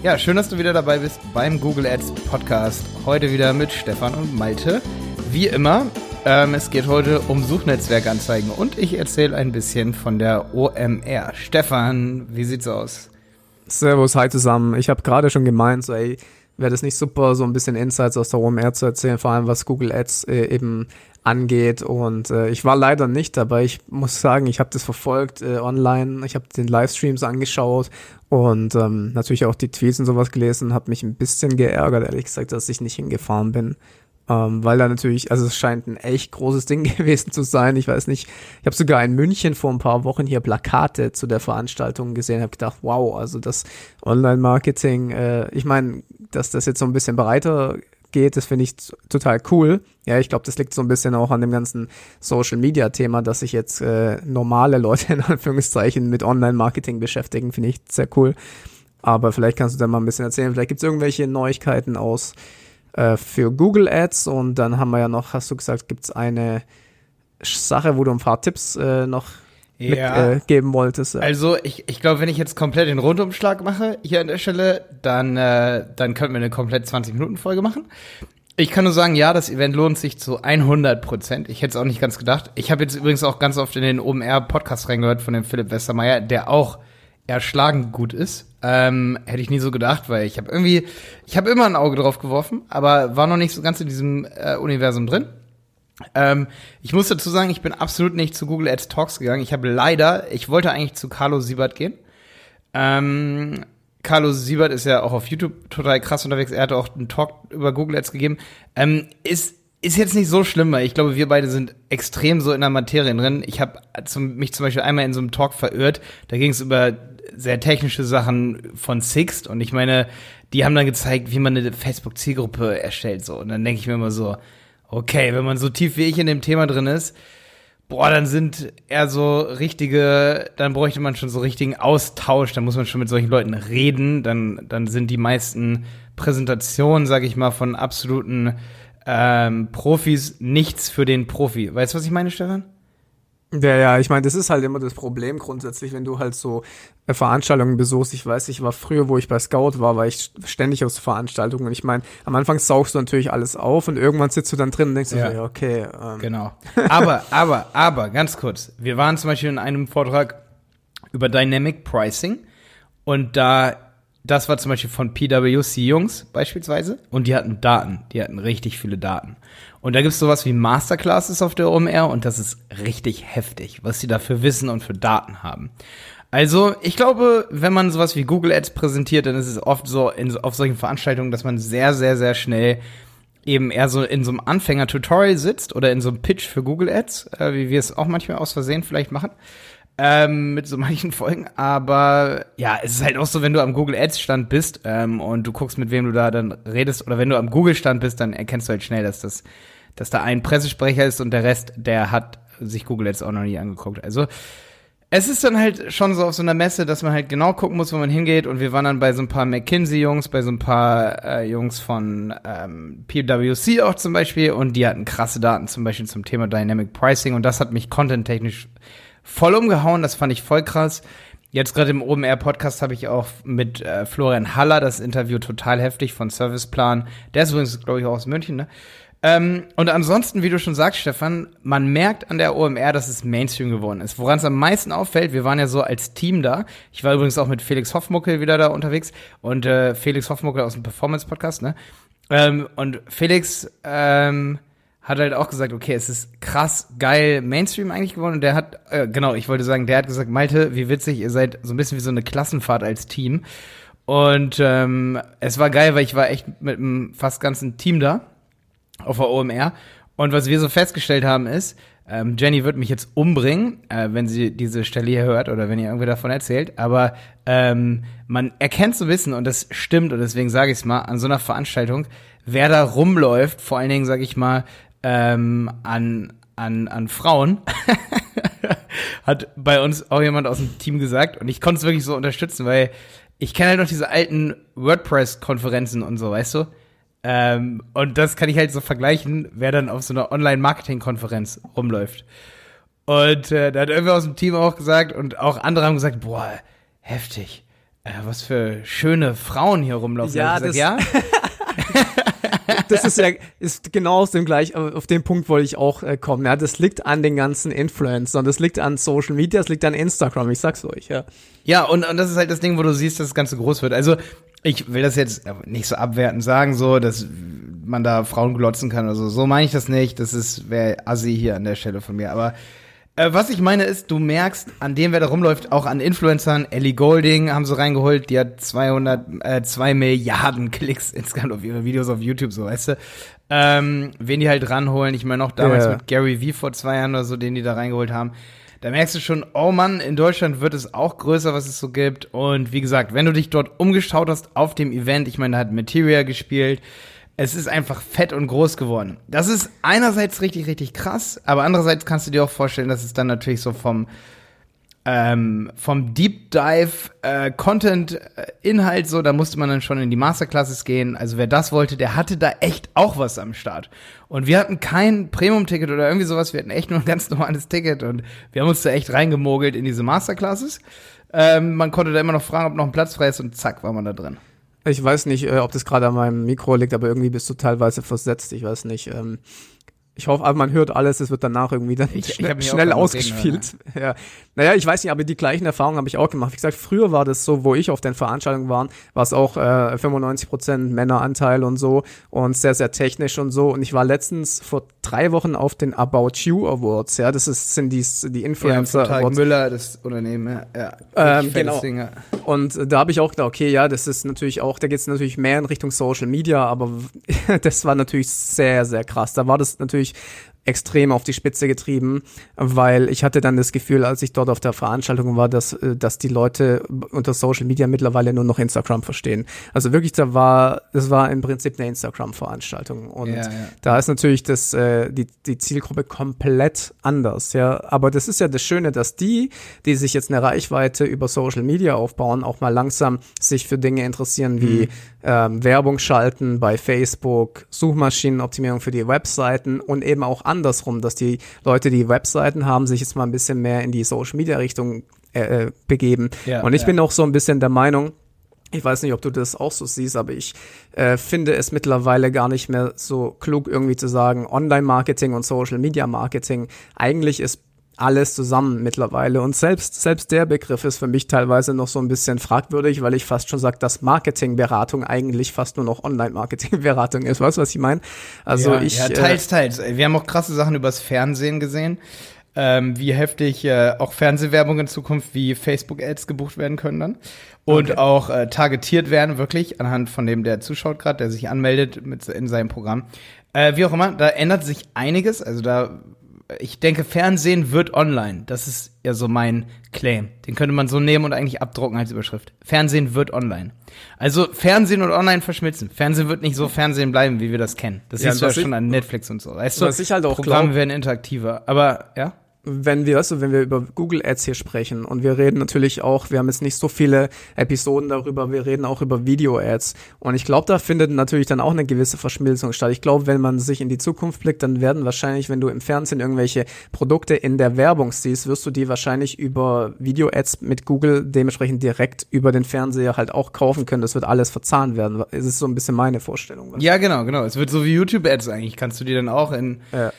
Ja, schön, dass du wieder dabei bist beim Google Ads Podcast. Heute wieder mit Stefan und Malte. Wie immer, ähm, es geht heute um Suchnetzwerkanzeigen und ich erzähle ein bisschen von der OMR. Stefan, wie sieht's aus? Servus, hi zusammen. Ich habe gerade schon gemeint, so ey, wäre das nicht super, so ein bisschen Insights aus der OMR zu erzählen, vor allem was Google Ads äh, eben angeht. Und äh, ich war leider nicht dabei. Ich muss sagen, ich habe das verfolgt äh, online. Ich habe den Livestreams angeschaut und ähm, natürlich auch die Tweets und sowas gelesen. Habe mich ein bisschen geärgert, ehrlich gesagt, dass ich nicht hingefahren bin. Ähm, weil da natürlich, also es scheint ein echt großes Ding gewesen zu sein. Ich weiß nicht, ich habe sogar in München vor ein paar Wochen hier Plakate zu der Veranstaltung gesehen, habe gedacht, wow, also das Online-Marketing, äh, ich meine, dass das jetzt so ein bisschen breiter geht, das finde ich total cool. Ja, ich glaube, das liegt so ein bisschen auch an dem ganzen Social Media Thema, dass sich jetzt äh, normale Leute in Anführungszeichen mit Online-Marketing beschäftigen, finde ich sehr cool. Aber vielleicht kannst du da mal ein bisschen erzählen. Vielleicht gibt es irgendwelche Neuigkeiten aus äh, für Google Ads und dann haben wir ja noch, hast du gesagt, gibt es eine Sache, wo du ein paar Tipps äh, noch ja. mitgeben äh, wolltest. Also ich, ich glaube, wenn ich jetzt komplett den Rundumschlag mache hier an der Stelle, dann, äh, dann könnten wir eine komplett 20-Minuten-Folge machen. Ich kann nur sagen, ja, das Event lohnt sich zu 100 Prozent. Ich hätte es auch nicht ganz gedacht. Ich habe jetzt übrigens auch ganz oft in den OMR-Podcast reingehört von dem Philipp Westermeier, der auch erschlagend gut ist. Ähm, hätte ich nie so gedacht, weil ich habe irgendwie, ich habe immer ein Auge drauf geworfen, aber war noch nicht so ganz in diesem äh, Universum drin. Ähm, ich muss dazu sagen, ich bin absolut nicht zu Google Ads Talks gegangen. Ich habe leider, ich wollte eigentlich zu Carlo Siebert gehen. Ähm, Carlo Siebert ist ja auch auf YouTube total krass unterwegs. Er hatte auch einen Talk über Google Ads gegeben. Ähm, ist ist jetzt nicht so schlimm, weil ich glaube, wir beide sind extrem so in der Materie drin. Ich habe mich zum Beispiel einmal in so einem Talk verirrt. Da ging es über sehr technische Sachen von Sixt und ich meine, die haben dann gezeigt, wie man eine Facebook-Zielgruppe erstellt so. Und dann denke ich mir immer so, okay, wenn man so tief wie ich in dem Thema drin ist, boah, dann sind eher so richtige, dann bräuchte man schon so richtigen Austausch, dann muss man schon mit solchen Leuten reden, dann, dann sind die meisten Präsentationen, sag ich mal, von absoluten ähm, Profis nichts für den Profi. Weißt du, was ich meine, Stefan? Ja, ja, ich meine, das ist halt immer das Problem grundsätzlich, wenn du halt so äh, Veranstaltungen besuchst. Ich weiß, ich war früher, wo ich bei Scout war, war ich ständig auf Veranstaltungen. Und ich meine, am Anfang saugst du natürlich alles auf und irgendwann sitzt du dann drin und denkst ja. so, okay. Ähm. Genau. Aber, aber, aber, ganz kurz. Wir waren zum Beispiel in einem Vortrag über Dynamic Pricing und da das war zum Beispiel von PwC Jungs beispielsweise und die hatten Daten, die hatten richtig viele Daten. Und da gibt's sowas wie Masterclasses auf der OMR und das ist richtig heftig, was sie da für Wissen und für Daten haben. Also, ich glaube, wenn man sowas wie Google Ads präsentiert, dann ist es oft so in, auf solchen Veranstaltungen, dass man sehr, sehr, sehr schnell eben eher so in so einem Anfänger-Tutorial sitzt oder in so einem Pitch für Google Ads, äh, wie wir es auch manchmal aus Versehen vielleicht machen ähm, mit so manchen Folgen. Aber ja, es ist halt auch so, wenn du am Google Ads Stand bist ähm, und du guckst, mit wem du da dann redest, oder wenn du am Google Stand bist, dann erkennst du halt schnell, dass das, dass da ein Pressesprecher ist und der Rest, der hat sich Google Ads auch noch nie angeguckt. Also es ist dann halt schon so auf so einer Messe, dass man halt genau gucken muss, wo man hingeht. Und wir waren dann bei so ein paar McKinsey-Jungs, bei so ein paar äh, Jungs von ähm, PwC auch zum Beispiel. Und die hatten krasse Daten zum Beispiel zum Thema Dynamic Pricing. Und das hat mich content-technisch voll umgehauen, das fand ich voll krass. Jetzt gerade im OMR-Podcast habe ich auch mit äh, Florian Haller das Interview total heftig von Serviceplan. Der ist übrigens, glaube ich, auch aus München, ne? Ähm, und ansonsten, wie du schon sagst, Stefan, man merkt an der OMR, dass es Mainstream geworden ist. Woran es am meisten auffällt, wir waren ja so als Team da. Ich war übrigens auch mit Felix Hoffmuckel wieder da unterwegs und äh, Felix Hoffmuckel aus dem Performance-Podcast, ne? Ähm, und Felix ähm, hat halt auch gesagt, okay, es ist krass geil Mainstream eigentlich geworden und der hat, äh, genau, ich wollte sagen, der hat gesagt, Malte, wie witzig, ihr seid so ein bisschen wie so eine Klassenfahrt als Team. Und ähm, es war geil, weil ich war echt mit einem fast ganzen Team da auf der OMR. Und was wir so festgestellt haben ist, ähm, Jenny wird mich jetzt umbringen, äh, wenn sie diese Stelle hier hört oder wenn ihr irgendwie davon erzählt. Aber ähm, man erkennt so Wissen und das stimmt und deswegen sage ich es mal an so einer Veranstaltung, wer da rumläuft, vor allen Dingen sage ich mal ähm, an, an, an Frauen, hat bei uns auch jemand aus dem Team gesagt und ich konnte es wirklich so unterstützen, weil ich kenne halt noch diese alten WordPress-Konferenzen und so, weißt du? Ähm, und das kann ich halt so vergleichen, wer dann auf so einer Online-Marketing-Konferenz rumläuft. Und äh, da hat irgendwer aus dem Team auch gesagt und auch andere haben gesagt, boah, heftig. Äh, was für schöne Frauen hier rumlaufen. Ja, ich das- ja? das ist ja ist genau aus dem gleich auf den Punkt wollte ich auch äh, kommen. Ja, das liegt an den ganzen Influencern, das liegt an Social Media, das liegt an Instagram. Ich sag's euch. Ja. Ja, und, und das ist halt das Ding, wo du siehst, dass das Ganze groß wird. Also, ich will das jetzt nicht so abwertend sagen, so, dass man da Frauen glotzen kann oder so. So meine ich das nicht. Das ist, wäre assi hier an der Stelle von mir. Aber äh, was ich meine ist, du merkst an dem, wer da rumläuft, auch an Influencern, Ellie Golding haben sie reingeholt, die hat 200, äh, 2 Milliarden Klicks insgesamt auf ihre Videos auf YouTube, so, weißt du. Ähm, wen die halt ranholen, ich meine auch damals Ja. mit Gary Vee vor zwei Jahren oder so, den die da reingeholt haben. Da merkst du schon, oh Mann, in Deutschland wird es auch größer, was es so gibt. Und wie gesagt, wenn du dich dort umgeschaut hast auf dem Event, ich meine, da hat Materia gespielt, es ist einfach fett und groß geworden. Das ist einerseits richtig, richtig krass, aber andererseits kannst du dir auch vorstellen, dass es dann natürlich so vom ähm, vom Deep Dive äh, Content äh, Inhalt so, da musste man dann schon in die Masterclasses gehen. Also wer das wollte, der hatte da echt auch was am Start. Und wir hatten kein Premium Ticket oder irgendwie sowas, wir hatten echt nur ein ganz normales Ticket und wir haben uns da echt reingemogelt in diese Masterclasses. Ähm, man konnte da immer noch fragen, ob noch ein Platz frei ist und zack, war man da drin. Ich weiß nicht, äh, ob das gerade an meinem Mikro liegt, aber irgendwie bist du teilweise versetzt. Ich weiß nicht. Ähm, ich hoffe, aber man hört alles, es wird danach irgendwie dann Ich- ich schnell, auch schnell ausgespielt. Ja. Naja, ich weiß nicht, aber die gleichen Erfahrungen habe ich auch gemacht. Wie gesagt, früher war das so, wo ich auf den Veranstaltungen war, war es auch äh, 95% Männeranteil und so und sehr, sehr technisch und so. Und ich war letztens vor drei Wochen auf den About You Awards, ja, das ist, sind die, die Influencer Tarek Awards. Müller, das Unternehmen, ja. ja. Ähm, genau. Ding, ja. Und äh, da habe ich auch gedacht, okay, ja, das ist natürlich auch, da geht es natürlich mehr in Richtung Social Media, aber das war natürlich sehr, sehr krass. Da war das natürlich durch extrem auf die Spitze getrieben, weil ich hatte dann das Gefühl, als ich dort auf der Veranstaltung war, dass, äh, dass die Leute unter Social Media mittlerweile nur noch Instagram verstehen. Also wirklich, da war, das war im Prinzip eine Instagram-Veranstaltung. Und Ja, ja. da ist natürlich das, äh, die, die Zielgruppe komplett anders, ja. Aber das ist ja das Schöne, dass die, die sich jetzt eine Reichweite über Social Media aufbauen, auch mal langsam sich für Dinge interessieren wie ähm, Werbung schalten bei Facebook, Suchmaschinenoptimierung für die Webseiten und eben auch andersrum, dass die Leute, die Webseiten haben, sich jetzt mal ein bisschen mehr in die Social Media Richtung äh, äh, begeben. Ja, und ich ja. bin auch so ein bisschen der Meinung, ich weiß nicht, ob du das auch so siehst, aber ich äh, finde es mittlerweile gar nicht mehr so klug, irgendwie zu sagen, Online-Marketing und Social-Media-Marketing. Eigentlich ist alles zusammen mittlerweile. Und selbst, selbst der Begriff ist für mich teilweise noch so ein bisschen fragwürdig, weil ich fast schon sage, dass Marketingberatung eigentlich fast nur noch Online-Marketingberatung ist. Weißt du, was ich meine? Also ja, ich. ja, äh, teils, teils. Wir haben auch krasse Sachen übers Fernsehen gesehen. Ähm, wie heftig äh, auch Fernsehwerbung in Zukunft wie Facebook-Ads gebucht werden können dann. Und Okay. auch äh, targetiert werden, wirklich, anhand von dem, der zuschaut gerade, der sich anmeldet mit, in seinem Programm. Äh, wie auch immer, da ändert sich einiges. Also da, ich denke, Fernsehen wird online. Das ist ja so mein Claim. Den könnte man so nehmen und eigentlich abdrucken als Überschrift. Fernsehen wird online. Also Fernsehen und online verschmilzen. Fernsehen wird nicht so Fernsehen bleiben, wie wir das kennen. Das Ja, siehst du ja schon an Netflix und so. Weißt du, was ich halt auch Programme glaub- werden interaktiver. Aber ja. Wenn wir, weißt du, wenn wir über Google Ads hier sprechen und wir reden natürlich auch, wir haben jetzt nicht so viele Episoden darüber, wir reden auch über Video Ads und ich glaube, da findet natürlich dann auch eine gewisse Verschmilzung statt. Ich glaube, wenn man sich in die Zukunft blickt, dann werden wahrscheinlich, wenn du im Fernsehen irgendwelche Produkte in der Werbung siehst, wirst du die wahrscheinlich über Video Ads mit Google dementsprechend direkt über den Fernseher halt auch kaufen können. Das wird alles verzahnt werden. Es ist so ein bisschen meine Vorstellung. Ja, genau, genau. Es wird so wie YouTube-Ads eigentlich. Kannst du die dann auch in, Ja.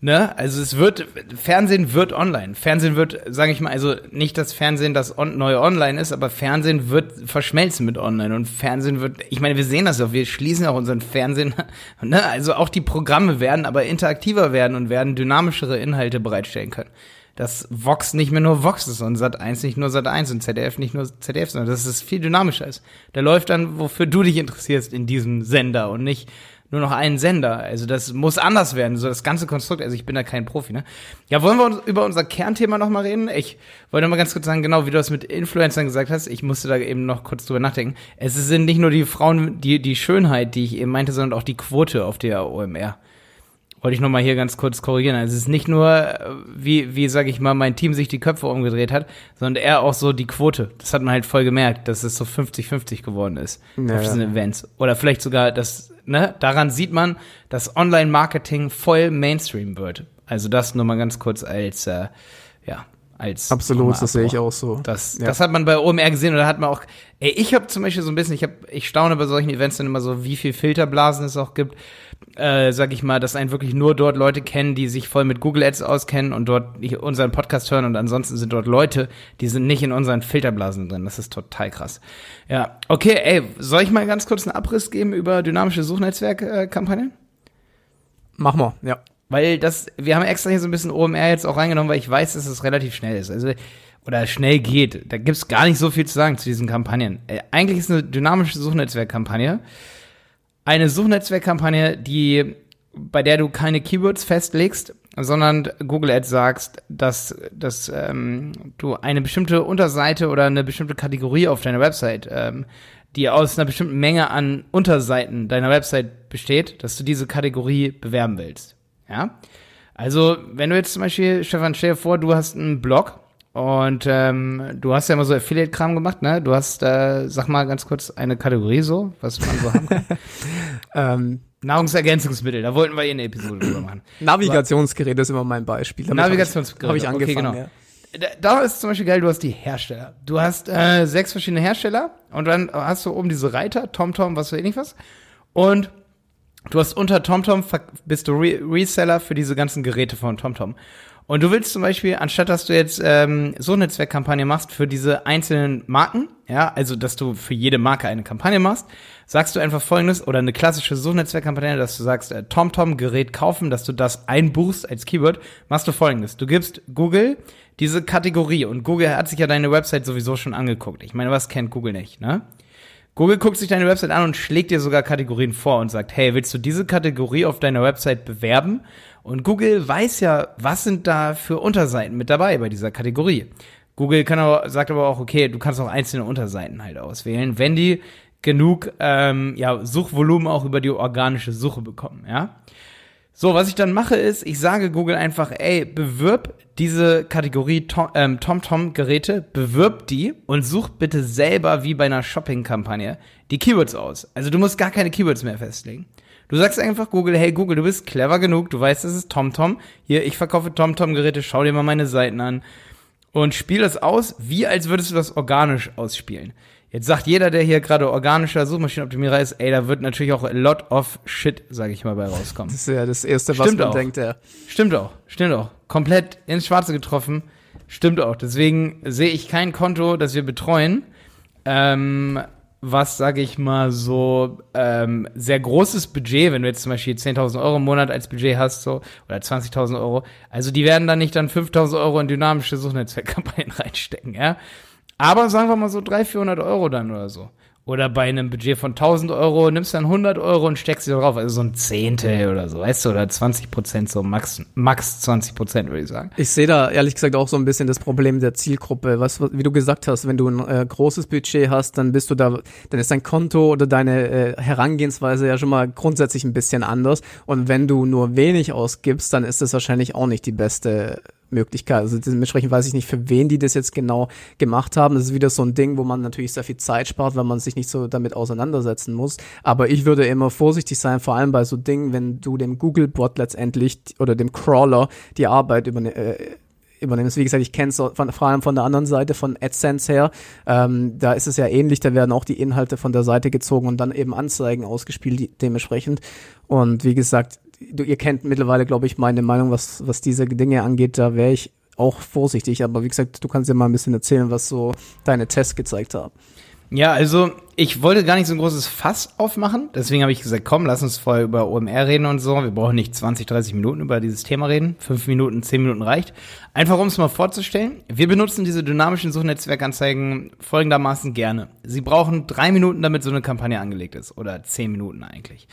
Ne? Also es wird, Fernsehen wird online. Fernsehen wird, sage ich mal, also nicht das Fernsehen, das on, neue online ist, aber Fernsehen wird verschmelzen mit online. Und Fernsehen wird, ich meine, wir sehen das ja, wir schließen auch unseren Fernsehen, ne? Also auch die Programme werden aber interaktiver werden und werden dynamischere Inhalte bereitstellen können. Dass Vox nicht mehr nur Vox ist und Sat 1 nicht nur Sat 1 und ZDF nicht nur ZDF, sondern dass es viel dynamischer ist. Da läuft dann, wofür du dich interessierst in diesem Sender und nicht nur noch einen Sender. Also das muss anders werden, so das ganze Konstrukt. Also ich bin da kein Profi, ne? Ja, wollen wir uns über unser Kernthema noch mal reden? Ich wollte mal ganz kurz sagen, genau wie du das mit Influencern gesagt hast, ich musste da eben noch kurz drüber nachdenken. Es sind nicht nur die Frauen, die, die Schönheit, die ich eben meinte, sondern auch die Quote auf der OMR. Wollte ich noch mal hier ganz kurz korrigieren. Also es ist nicht nur, wie, wie sage ich mal, mein Team sich die Köpfe umgedreht hat, sondern eher auch so die Quote. Das hat man halt voll gemerkt, dass es so 50-50 geworden ist Ja, auf diesen. Events. Oder vielleicht sogar, dass, ne, daran sieht man, dass Online-Marketing voll Mainstream wird. Also das nur mal ganz kurz als, äh, ja, als Absolut, das sehe ich auch so. Das, ja. das hat man bei OMR gesehen oder hat man auch, ey, ich habe zum Beispiel so ein bisschen, ich habe, ich staune bei solchen Events dann immer so, wie viel Filterblasen es auch gibt. Äh, sag ich mal, dass einen wirklich nur dort Leute kennen, die sich voll mit Google Ads auskennen und dort unseren Podcast hören und ansonsten sind dort Leute, die sind nicht in unseren Filterblasen drin. Das ist total krass. Ja, okay, ey, soll ich mal ganz kurz einen Abriss geben über dynamische Suchnetzwerkkampagnen? Äh, Mach mal, ja. Weil das, wir haben extra hier so ein bisschen OMR jetzt auch reingenommen, weil ich weiß, dass es relativ schnell ist. Also, oder schnell geht. Da gibt's gar nicht so viel zu sagen zu diesen Kampagnen. Äh, eigentlich ist eine dynamische Suchnetzwerkkampagne eine Suchnetzwerkkampagne, die, bei der du keine Keywords festlegst, sondern Google Ads sagst, dass, dass ähm, du eine bestimmte Unterseite oder eine bestimmte Kategorie auf deiner Website ähm, die aus einer bestimmten Menge an Unterseiten deiner Website besteht, dass du diese Kategorie bewerben willst. Ja? Also, wenn du jetzt zum Beispiel, Stefan, stell dir vor, du hast einen Blog und ähm, du hast ja immer so Affiliate-Kram gemacht, ne? Du hast, äh, sag mal ganz kurz, eine Kategorie so, was man so haben kann. ähm, Nahrungsergänzungsmittel, da wollten wir eh eine Episode drüber machen. Navigationsgerät ist immer mein Beispiel. Navigationsgerät. Habe ich, hab ich angefangen, okay, genau. ja da, da ist zum Beispiel geil, du hast die Hersteller. Du hast äh, sechs verschiedene Hersteller und dann hast du oben diese Reiter, TomTom, was weiß ich nicht was. Und du hast unter TomTom, bist du Re Reseller für diese ganzen Geräte von TomTom. Und du willst zum Beispiel, anstatt dass du jetzt ähm, so eine Zweckkampagne machst für diese einzelnen Marken, ja, also dass du für jede Marke eine Kampagne machst, sagst du einfach folgendes, oder eine klassische Suchnetzwerkkampagne, dass du sagst, äh, TomTom Gerät kaufen, dass du das einbuchst als Keyword, machst du folgendes. Du gibst Google diese Kategorie und Google hat sich ja deine Website sowieso schon angeguckt. Ich meine, was kennt Google nicht, ne? Google guckt sich deine Website an und schlägt dir sogar Kategorien vor und sagt, hey, willst du diese Kategorie auf deiner Website bewerben? Und Google weiß ja, was sind da für Unterseiten mit dabei bei dieser Kategorie. Google kann aber, sagt aber auch, okay, du kannst auch einzelne Unterseiten halt auswählen, wenn die genug ähm, ja, Suchvolumen auch über die organische Suche bekommen, ja. So, was ich dann mache ist, ich sage Google einfach, ey, bewirb diese Kategorie ähm, TomTom-Geräte, bewirb die und such bitte selber wie bei einer Shopping-Kampagne die Keywords aus. Also du musst gar keine Keywords mehr festlegen. Du sagst einfach Google, hey Google, du bist clever genug, du weißt, das ist TomTom. Hier, ich verkaufe TomTom-Geräte, schau dir mal meine Seiten an. Und spiel das aus, wie als würdest du das organisch ausspielen. Jetzt sagt jeder, der hier gerade organischer Suchmaschinenoptimierer ist, ey, da wird natürlich auch a lot of shit, sage ich mal, bei rauskommen. Das ist ja das Erste, was Stimmt man auch. denkt, ja. Stimmt auch, stimmt auch. Komplett ins Schwarze getroffen. Stimmt auch. Deswegen sehe ich kein Konto, das wir betreuen. Ähm, was, sage ich mal, so ähm, sehr großes Budget, wenn du jetzt zum Beispiel 10.000 Euro im Monat als Budget hast, so oder 20.000 Euro, also die werden dann nicht dann 5.000 Euro in dynamische Suchnetzwerkkampagnen reinstecken, ja. Aber sagen wir mal so 300, 400 Euro dann oder so. Oder bei einem Budget von 1000 Euro nimmst du dann 100 Euro und steckst sie drauf. Also so ein Zehntel oder so, weißt du, oder 20 Prozent, so max, max 20 Prozent, würde ich sagen. Ich sehe da ehrlich gesagt auch so ein bisschen das Problem der Zielgruppe. Was, wie du gesagt hast, wenn du ein äh, großes Budget hast, dann bist du da, dann ist dein Konto oder deine äh, Herangehensweise ja schon mal grundsätzlich ein bisschen anders. Und wenn du nur wenig ausgibst, dann ist das wahrscheinlich auch nicht die beste Möglichkeit. Also dementsprechend weiß ich nicht, für wen die das jetzt genau gemacht haben. Das ist wieder so ein Ding, wo man natürlich sehr viel Zeit spart, weil man sich nicht so damit auseinandersetzen muss. Aber ich würde immer vorsichtig sein, vor allem bei so Dingen, wenn du dem Google-Bot letztendlich oder dem Crawler die Arbeit überne äh, übernimmst. Wie gesagt, ich kenne es vor allem von der anderen Seite, von AdSense her. Ähm, da ist es ja ähnlich, da werden auch die Inhalte von der Seite gezogen und dann eben Anzeigen ausgespielt dementsprechend. Und wie gesagt, du, ihr kennt mittlerweile, glaube ich, meine Meinung, was, was diese Dinge angeht. Da wäre ich auch vorsichtig. Aber wie gesagt, du kannst ja mal ein bisschen erzählen, was so deine Tests gezeigt haben. Ja, also ich wollte gar nicht so ein großes Fass aufmachen. Deswegen habe ich gesagt, komm, lass uns vorher über OMR reden und so. Wir brauchen nicht 20, 30 Minuten über dieses Thema reden. Fünf Minuten, zehn Minuten reicht. Einfach um es mal vorzustellen. Wir benutzen diese dynamischen Suchnetzwerkanzeigen folgendermaßen gerne. Sie brauchen drei Minuten, damit so eine Kampagne angelegt ist. Oder zehn Minuten eigentlich.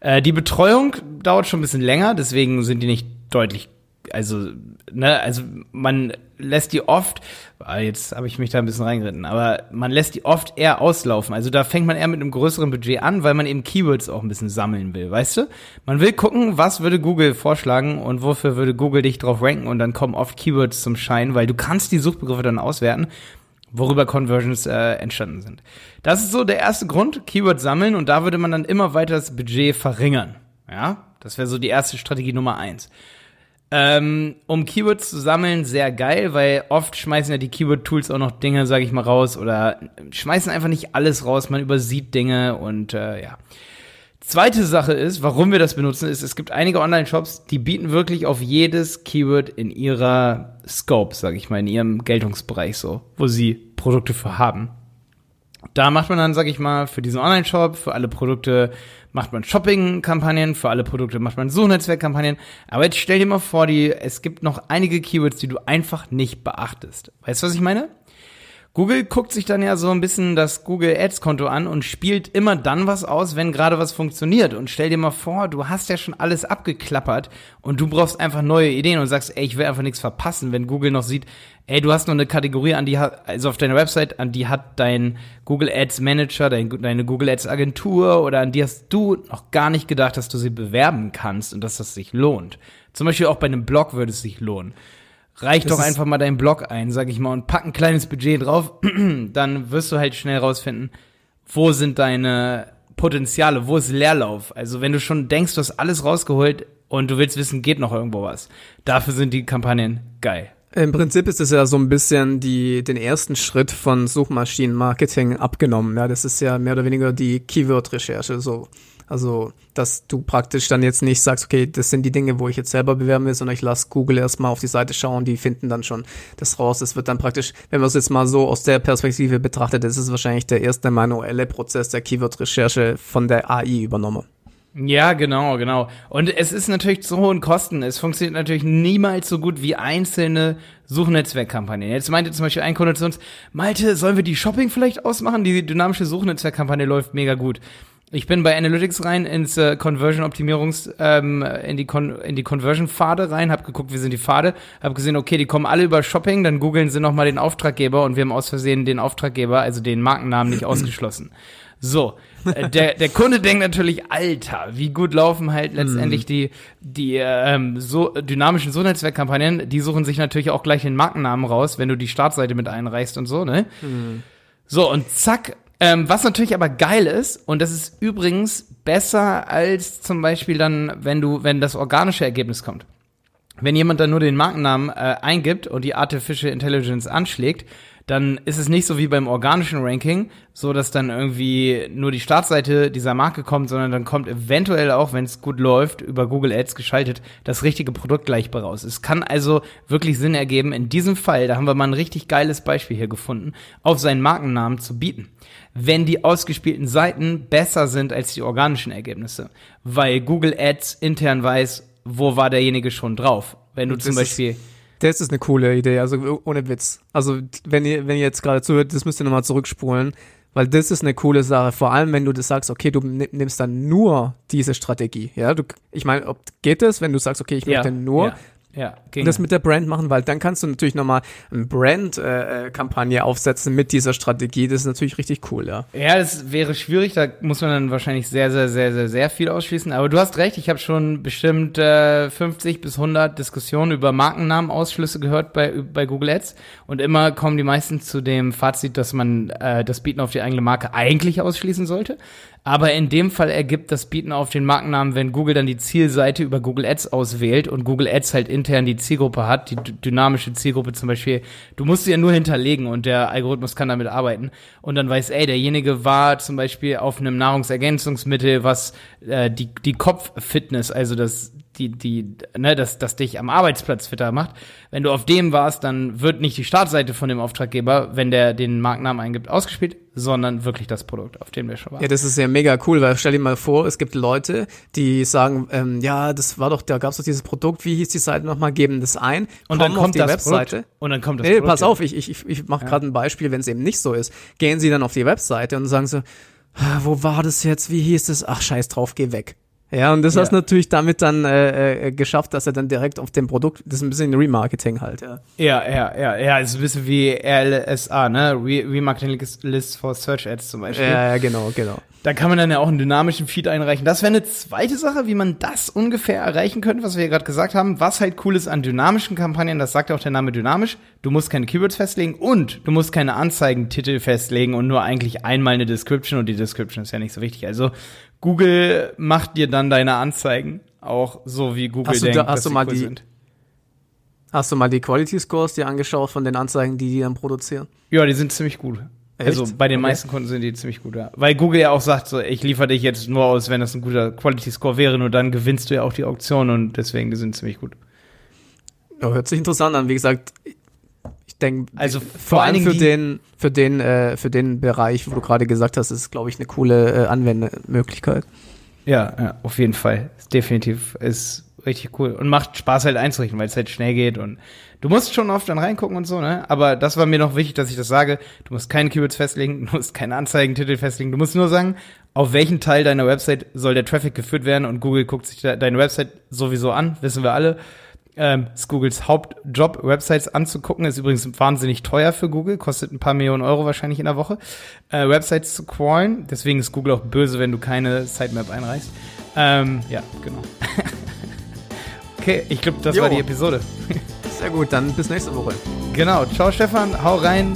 Äh, die Betreuung dauert schon ein bisschen länger, deswegen sind die nicht deutlich also, ne, also man lässt die oft, ah, jetzt habe ich mich da ein bisschen reingeritten, aber man lässt die oft eher auslaufen. Also da fängt man eher mit einem größeren Budget an, weil man eben Keywords auch ein bisschen sammeln will, weißt du? Man will gucken, was würde Google vorschlagen und wofür würde Google dich drauf ranken und dann kommen oft Keywords zum Schein, weil du kannst die Suchbegriffe dann auswerten worüber Conversions äh, entstanden sind. Das ist so der erste Grund, Keyword sammeln und da würde man dann immer weiter das Budget verringern. Ja, das wäre so die erste Strategie Nummer eins. Ähm, um Keywords zu sammeln, sehr geil, weil oft schmeißen ja die Keyword-Tools auch noch Dinge, sage ich mal, raus oder schmeißen einfach nicht alles raus, man übersieht Dinge und äh, ja. Zweite Sache ist, warum wir das benutzen, ist, es gibt einige Online-Shops, die bieten wirklich auf jedes Keyword in ihrer Scope, sage ich mal, in ihrem Geltungsbereich so, wo sie Produkte für haben. Da macht man dann, sag ich mal, für diesen Online-Shop, für alle Produkte macht man Shopping-Kampagnen, für alle Produkte macht man Suchnetzwerk-Kampagnen. Aber jetzt stell dir mal vor, die, es gibt noch einige Keywords, die du einfach nicht beachtest. Weißt du, was ich meine? Google guckt sich dann ja so ein bisschen das Google Ads Konto an und spielt immer dann was aus, wenn gerade was funktioniert. Und stell dir mal vor, du hast ja schon alles abgeklappert und du brauchst einfach neue Ideen und sagst, ey, ich will einfach nichts verpassen, wenn Google noch sieht, ey, du hast noch eine Kategorie, an die also auf deiner Website, an die hat dein Google Ads Manager, dein, deine Google Ads Agentur oder an die hast du noch gar nicht gedacht, dass du sie bewerben kannst und dass das sich lohnt. Zum Beispiel auch bei einem Blog würde es sich lohnen. Reich das doch einfach mal deinen Blog ein, sag ich mal, und pack ein kleines Budget drauf, dann wirst du halt schnell rausfinden, wo sind deine Potenziale, wo ist Leerlauf. Also wenn du schon denkst, du hast alles rausgeholt und du willst wissen, geht noch irgendwo was. Dafür sind die Kampagnen geil. Im Prinzip ist es ja so ein bisschen die, den ersten Schritt von Suchmaschinenmarketing abgenommen. Ja, das ist ja mehr oder weniger die Keyword-Recherche. So, also, dass du praktisch dann jetzt nicht sagst, okay, das sind die Dinge, wo ich jetzt selber bewerben will, sondern ich lasse Google erstmal auf die Seite schauen, die finden dann schon das raus. Das wird dann praktisch, wenn man es jetzt mal so aus der Perspektive betrachtet, ist es wahrscheinlich der erste manuelle Prozess der Keyword-Recherche von der AI übernommen. Ja, genau, genau. Und es ist natürlich zu hohen Kosten. Es funktioniert natürlich niemals so gut wie einzelne Suchnetzwerkkampagnen. Jetzt meinte zum Beispiel ein Kunde zu uns, Malte, sollen wir die Shopping vielleicht ausmachen? Die dynamische Suchnetzwerkkampagne läuft mega gut. Ich bin bei Analytics rein ins äh, Conversion Optimierungs ähm, in die Con in die Conversion Pfade rein, habe geguckt, wie sind die Pfade, habe gesehen, okay, die kommen alle über Shopping, dann googeln sie noch mal den Auftraggeber und wir haben aus Versehen den Auftraggeber, also den Markennamen nicht ausgeschlossen. So, äh, der der Kunde denkt natürlich, Alter, wie gut laufen halt letztendlich die die ähm, so dynamischen so Netzwerkkampagnen, die suchen sich natürlich auch gleich den Markennamen raus, wenn du die Startseite mit einreichst und so, ne? Mhm. So und zack ähm, was natürlich aber geil ist, und das ist übrigens besser als zum Beispiel dann, wenn du, wenn das organische Ergebnis kommt. Wenn jemand dann nur den Markennamen äh, eingibt und die Artificial Intelligence anschlägt, dann ist es nicht so wie beim organischen Ranking, so dass dann irgendwie nur die Startseite dieser Marke kommt, sondern dann kommt eventuell auch, wenn es gut läuft, über Google Ads geschaltet, das richtige Produkt gleich raus. Es kann also wirklich Sinn ergeben, in diesem Fall, da haben wir mal ein richtig geiles Beispiel hier gefunden, auf seinen Markennamen zu bieten. Wenn die ausgespielten Seiten besser sind als die organischen Ergebnisse, weil Google Ads intern weiß, wo war derjenige schon drauf. Wenn du zum Beispiel das ist eine coole Idee, also ohne Witz. Also wenn ihr, wenn ihr jetzt gerade zuhört, das müsst ihr nochmal zurückspulen, weil das ist eine coole Sache. Vor allem, wenn du das sagst, okay, du nimmst dann nur diese Strategie. Ja, du, ich meine, ob geht das, wenn du sagst, okay, ich möchte ja, nur ja. Ja, ging. das mit der Brand machen, weil dann kannst du natürlich nochmal eine Brand-Kampagne äh, aufsetzen mit dieser Strategie. Das ist natürlich richtig cool, ja. Ja, das wäre schwierig, da muss man dann wahrscheinlich sehr, sehr, sehr, sehr, sehr viel ausschließen. Aber du hast recht, ich habe schon bestimmt äh, 50 bis 100 Diskussionen über Markennamenausschlüsse gehört bei, bei Google Ads. Und immer kommen die meisten zu dem Fazit, dass man äh, das Bieten auf die eigene Marke eigentlich ausschließen sollte. Aber in dem Fall ergibt das Bieten auf den Markennamen, wenn Google dann die Zielseite über Google Ads auswählt und Google Ads halt intern die Zielgruppe hat, die dynamische Zielgruppe zum Beispiel, du musst sie ja nur hinterlegen und der Algorithmus kann damit arbeiten. Und dann weiß, ey, derjenige war zum Beispiel auf einem Nahrungsergänzungsmittel, was äh, die, die Kopffitness, also das die, die, ne, das, das dich am Arbeitsplatz fitter macht. Wenn du auf dem warst, dann wird nicht die Startseite von dem Auftraggeber, wenn der den Markennamen eingibt, ausgespielt, sondern wirklich das Produkt, auf dem der schon war. Ja, das ist ja mega cool, weil stell dir mal vor, es gibt Leute, die sagen, ähm, ja, das war doch, da gab's doch dieses Produkt, wie hieß die Seite nochmal, geben das ein, und dann kommt auf die das Webseite. Produkt, und dann kommt das nee, Produkt. pass auf, ich, ich, ich mache ja. gerade ein Beispiel, wenn es eben nicht so ist. Gehen sie dann auf die Webseite und sagen so, ah, wo war das jetzt, wie hieß das? Ach, scheiß drauf, geh weg. Ja, und das ja. hast natürlich damit dann äh, äh, geschafft, dass er dann direkt auf dem Produkt, das ist ein bisschen Remarketing halt, ja. Ja, ja, ja, ja, ist ein bisschen wie RLSA, ne? Re Remarketing List for Search Ads zum Beispiel. Ja, ja, genau, genau. Da kann man dann ja auch einen dynamischen Feed einreichen. Das wäre eine zweite Sache, wie man das ungefähr erreichen könnte, was wir ja gerade gesagt haben. Was halt cool ist an dynamischen Kampagnen, das sagt auch der Name dynamisch. Du musst keine Keywords festlegen und du musst keine Anzeigentitel festlegen und nur eigentlich einmal eine Description und die Description ist ja nicht so wichtig. Also Google macht dir dann deine Anzeigen auch so wie Google hast denkt, da, hast dass du mal cool die, sind. Hast du mal die Quality Scores dir angeschaut von den Anzeigen, die die dann produzieren? Ja, die sind ziemlich gut. Echt? Also bei den Okay. meisten Kunden sind die ziemlich gut, ja. Weil Google ja auch sagt, so, ich liefere dich jetzt nur aus, wenn das ein guter Quality Score wäre, nur dann gewinnst du ja auch die Auktion und deswegen, die sind ziemlich gut. Ja, hört sich interessant an. Wie gesagt, denke, Also vor allem Dingen für den, für den, äh, für den Bereich, wo du gerade gesagt hast, ist, glaube ich, eine coole äh, Anwendemöglichkeit. Ja, ja, auf jeden Fall. Definitiv ist richtig cool und macht Spaß halt einzurichten, weil es halt schnell geht und du musst schon oft dann reingucken und so, ne? Aber das war mir noch wichtig, dass ich das sage. Du musst keine Keywords festlegen, du musst keine Anzeigentitel festlegen, du musst nur sagen, auf welchen Teil deiner Website soll der Traffic geführt werden und Google guckt sich de deine Website sowieso an, wissen wir alle. Ähm, ist Googles Hauptjob, Websites anzugucken, ist übrigens wahnsinnig teuer für Google, kostet ein paar Millionen Euro wahrscheinlich in der Woche, äh, Websites zu crawlen. Deswegen ist Google auch böse, wenn du keine Sitemap einreichst. Ähm, ja, genau. okay, ich glaube, das Jo. war die Episode. Sehr gut, dann bis nächste Woche. Genau, ciao Stefan, hau rein,